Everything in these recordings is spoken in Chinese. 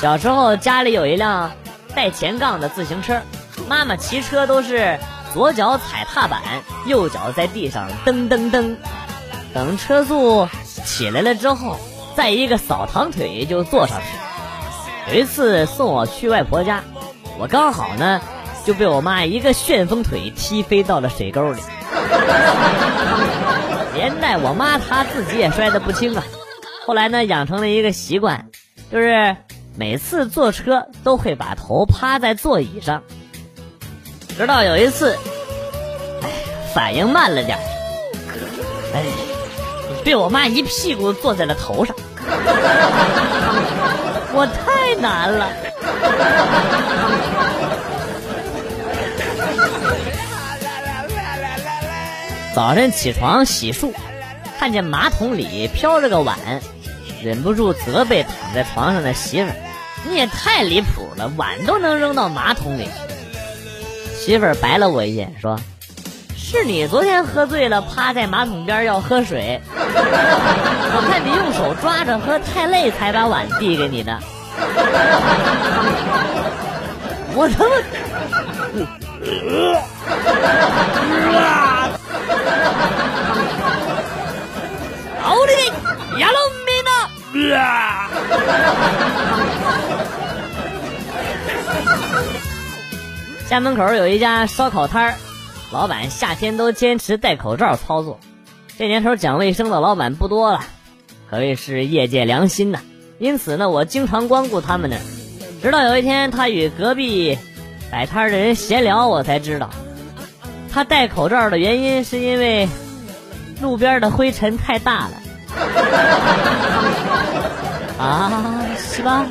小时候家里有一辆带前杠的自行车，妈妈骑车都是左脚踩踏板，右脚在地上蹬蹬蹬，等车速起来了之后，再一个扫堂腿就坐上去。有一次送我去外婆家，我刚好呢就被我妈一个旋风腿踢飞到了水沟里，连带我妈她自己也摔得不轻啊。后来呢，养成了一个习惯，就是每次坐车都会把头趴在座椅上。直到有一次，哎，反应慢了点哎，被我妈一屁股坐在了头上，我太难了。早晨起床洗漱，看见马桶里飘着个碗。忍不住责备躺在床上的媳妇儿：“你也太离谱了，碗都能扔到马桶里。”媳妇儿白了我一眼，说：“是你昨天喝醉了，趴在马桶边要喝水，我看你用手抓着喝太累，才把碗递给你的。”我他妈！家门口有一家烧烤摊儿，老板夏天都坚持戴口罩操作。这年头讲卫生的老板不多了，可谓是业界良心呐。因此呢，我经常光顾他们那儿。直到有一天，他与隔壁摆摊的人闲聊，我才知道，他戴口罩的原因是因为路边的灰尘太大了。啊，是吧？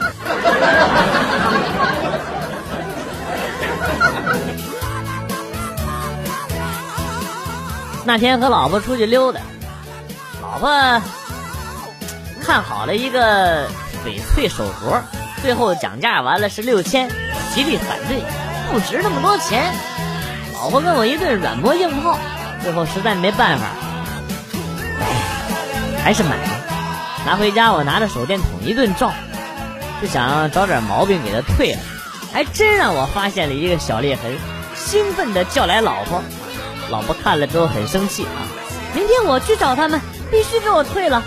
那天和老婆出去溜达，老婆看好了一个翡翠手镯，最后讲价完了是六千，极力反对，不值那么多钱。老婆跟我一顿软磨硬泡，最后实在没办法，还是买了。拿回家，我拿着手电筒一顿照，就想找点毛病给他退了，还真让我发现了一个小裂痕，兴奋的叫来老婆，老婆看了之后很生气啊，明天我去找他们，必须给我退了，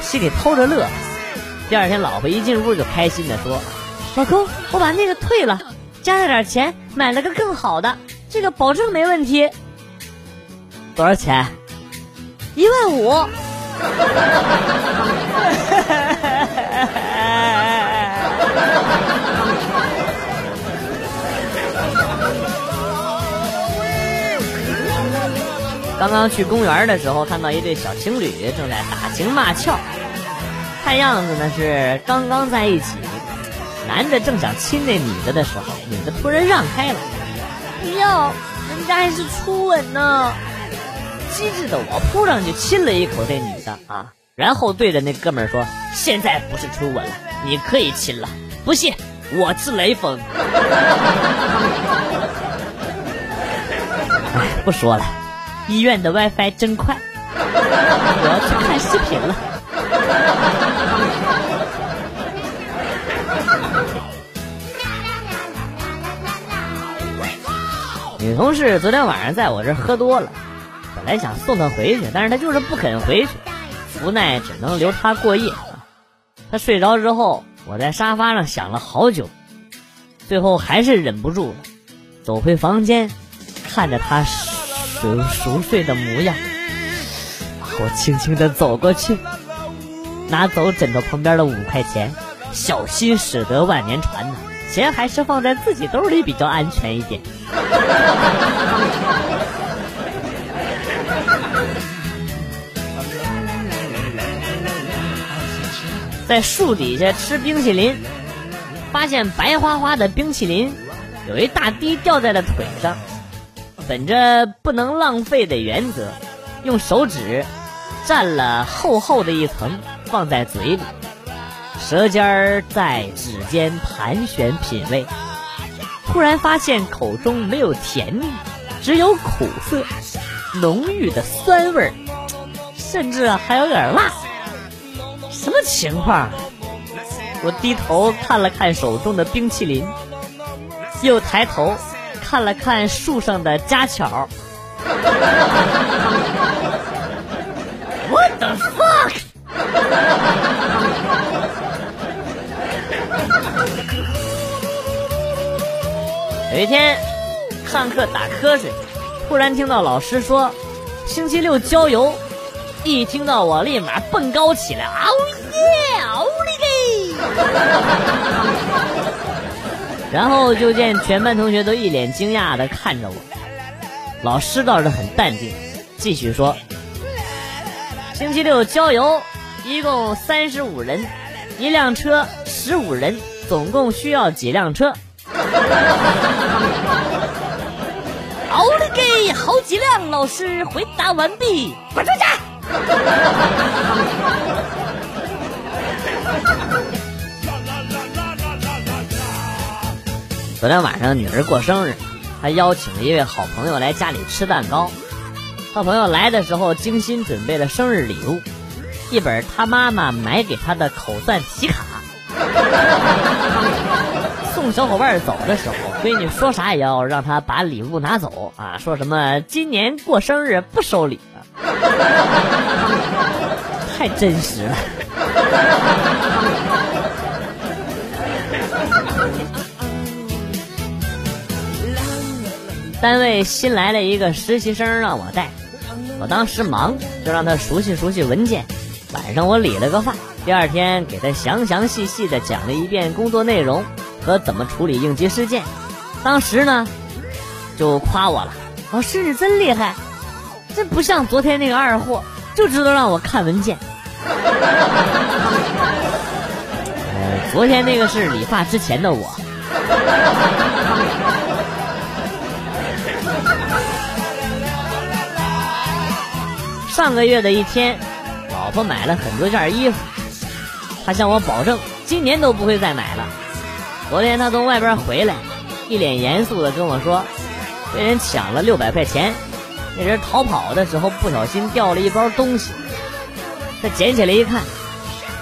心里偷着乐。第二天，老婆一进屋就开心的说：“老公，我把那个退了，加了点钱买了个更好的，这个保证没问题。多少钱？一万五。”刚刚去公园的时候，看到一对小情侣正在打情骂俏，看样子呢是刚刚在一起。男的正想亲那女的的时候，女的突然让开了，不要，人家还是初吻呢。机智的我扑上去亲了一口这女的啊，然后对着那哥们儿说：“现在不是初吻了，你可以亲了。不信，我是雷锋。”哎，不说了，医院的 WiFi 真快，我要去看视频了。女同事昨天晚上在我这喝多了。本来想送她回去，但是她就是不肯回去，无奈只能留她过夜。她睡着之后，我在沙发上想了好久，最后还是忍不住了，走回房间，看着她熟熟睡的模样，我轻轻的走过去，拿走枕头旁边的五块钱，小心驶得万年船呐，钱还是放在自己兜里比较安全一点。在树底下吃冰淇淋，发现白花花的冰淇淋有一大滴掉在了腿上。本着不能浪费的原则，用手指蘸了厚厚的一层放在嘴里，舌尖儿在指尖盘旋品味。突然发现口中没有甜蜜，只有苦涩，浓郁的酸味儿，甚至还有点辣。什么情况？我低头看了看手中的冰淇淋，又抬头看了看树上的家巧。What the fuck！有一天上课打瞌睡，突然听到老师说星期六郊游，一听到我立马蹦高起来，嗷耶，嗷哩个！然后就见全班同学都一脸惊讶的看着我，老师倒是很淡定，继续说：星期六郊游，一共三十五人，一辆车十五人，总共需要几辆车？奥利给，好几辆！老师回答完毕，滚出去！昨天晚上女儿过生日，她邀请了一位好朋友来家里吃蛋糕。好朋友来的时候精心准备了生日礼物，一本他妈妈买给他的口算题卡。送小伙伴走的时候，闺女说啥也要让他把礼物拿走啊！说什么今年过生日不收礼了，太真实了。单位新来了一个实习生让我带，我当时忙，就让他熟悉熟悉文件。晚上我理了个发，第二天给他详详细细的讲了一遍工作内容。和怎么处理应急事件，当时呢，就夸我了。老师你真厉害，真不像昨天那个二货，就知道让我看文件。呃，昨天那个是理发之前的我。上个月的一天，老婆买了很多件衣服，她向我保证，今年都不会再买了。昨天她从外边回来，一脸严肃的跟我说，被人抢了六百块钱。那人逃跑的时候不小心掉了一包东西，他捡起来一看，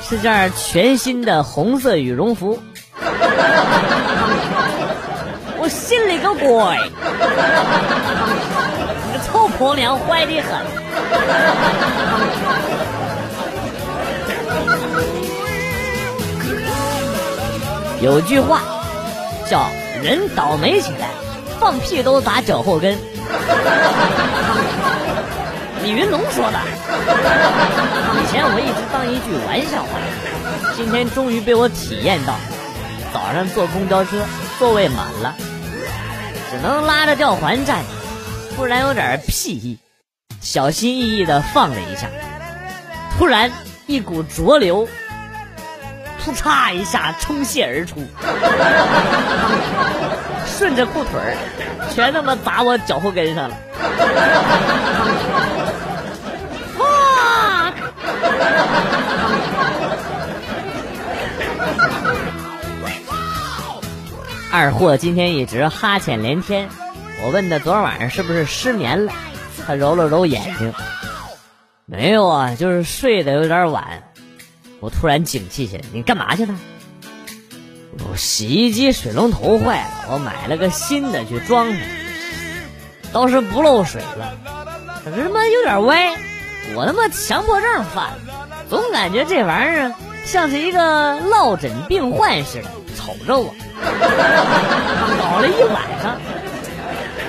是件全新的红色羽绒服。我心里个鬼，你个臭婆娘坏的很。有句话叫“人倒霉起来，放屁都砸脚后跟”。李云龙说的。以前我一直当一句玩笑话，今天终于被我体验到。早上坐公交车，座位满了，只能拉着吊环站，突然有点屁意，小心翼翼的放了一下，突然一股浊流。噗嚓一下冲泻而出，顺着裤腿儿，全他妈砸我脚后跟上了。哇！二货今天一直哈欠连天，我问他昨晚上是不是失眠了，他揉了揉眼睛，没有啊，就是睡得有点晚。我突然警惕起来，你干嘛去了？我洗衣机水龙头坏了，我买了个新的去装，倒是不漏水了，可是他妈有点歪，我他妈强迫症犯了，总感觉这玩意儿像是一个落枕病患似的，瞅着我，搞了一晚上，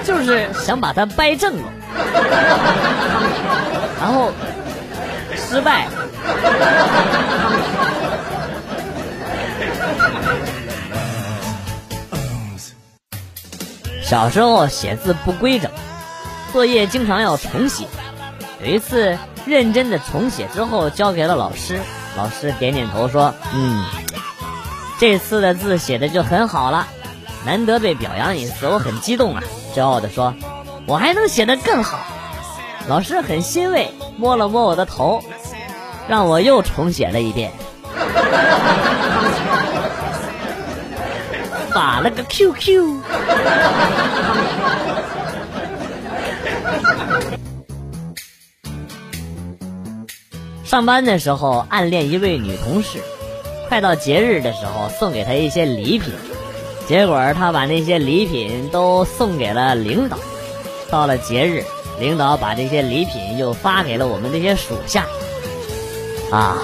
就是想把它掰正了，然后失败。小时候写字不规整，作业经常要重写。有一次认真的重写之后，交给了老师。老师点点头说：“嗯，这次的字写的就很好了，难得被表扬一次，我很激动啊！”骄傲的说：“我还能写得更好。”老师很欣慰，摸了摸我的头。让我又重写了一遍，发了个 QQ。上班的时候暗恋一位女同事，快到节日的时候送给她一些礼品，结果她把那些礼品都送给了领导。到了节日，领导把这些礼品又发给了我们这些属下。啊，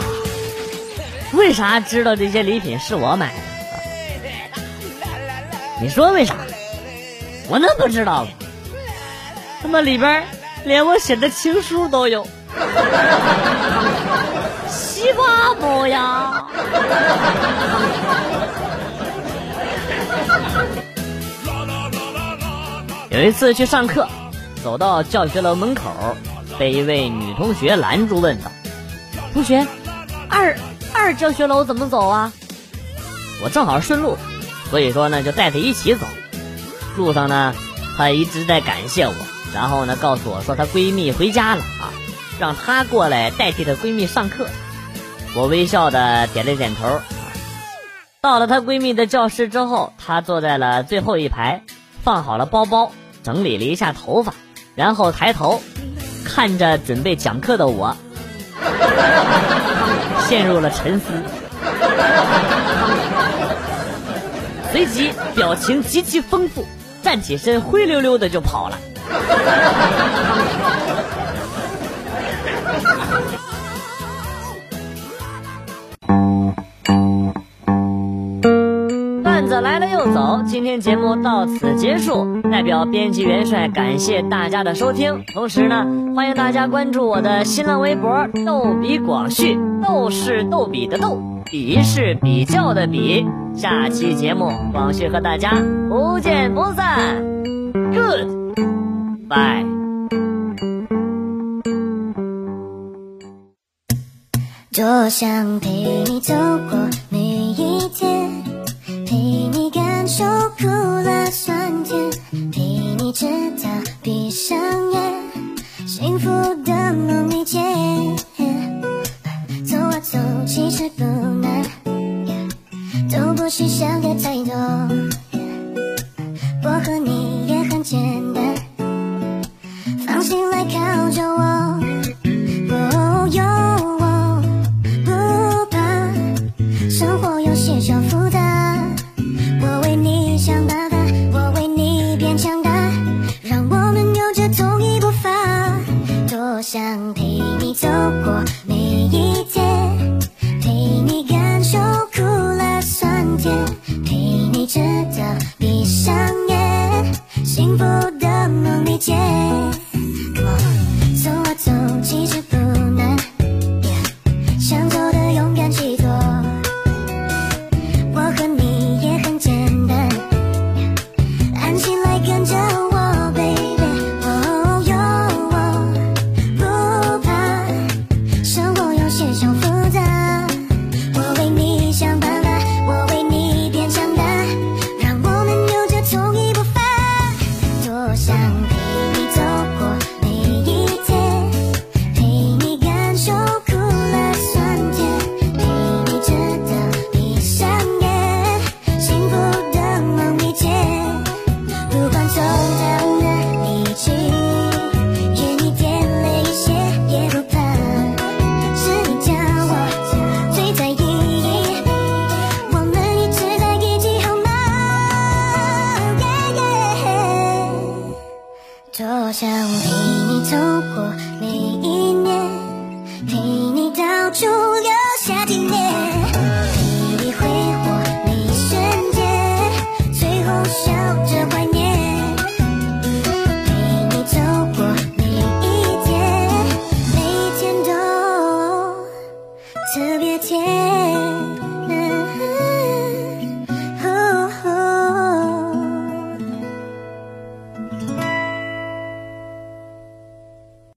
为啥知道这些礼品是我买的？你说为啥？我能不知道吗？他妈里边连我写的情书都有。西瓜不呀！有一次去上课，走到教学楼门口，被一位女同学拦住，问道：“同学，二二教学楼怎么走啊？”我正好顺路，所以说呢，就带她一起走。路上呢，她一直在感谢我，然后呢，告诉我说她闺蜜回家了啊，让她过来代替她闺蜜上课。我微笑的点了点头。到了她闺蜜的教室之后，她坐在了最后一排，放好了包包。整理了一下头发，然后抬头看着准备讲课的我，陷入了沉思，随即表情极其丰富，站起身灰溜溜的就跑了。段子来了就走，今天节目到此结束。代表编辑元帅感谢大家的收听，同时呢，欢迎大家关注我的新浪微博“逗比广旭”，逗是逗比的逗，比是比较的比。下期节目，广旭和大家不见不散。Good，bye。多想陪你走过每一天。陪你感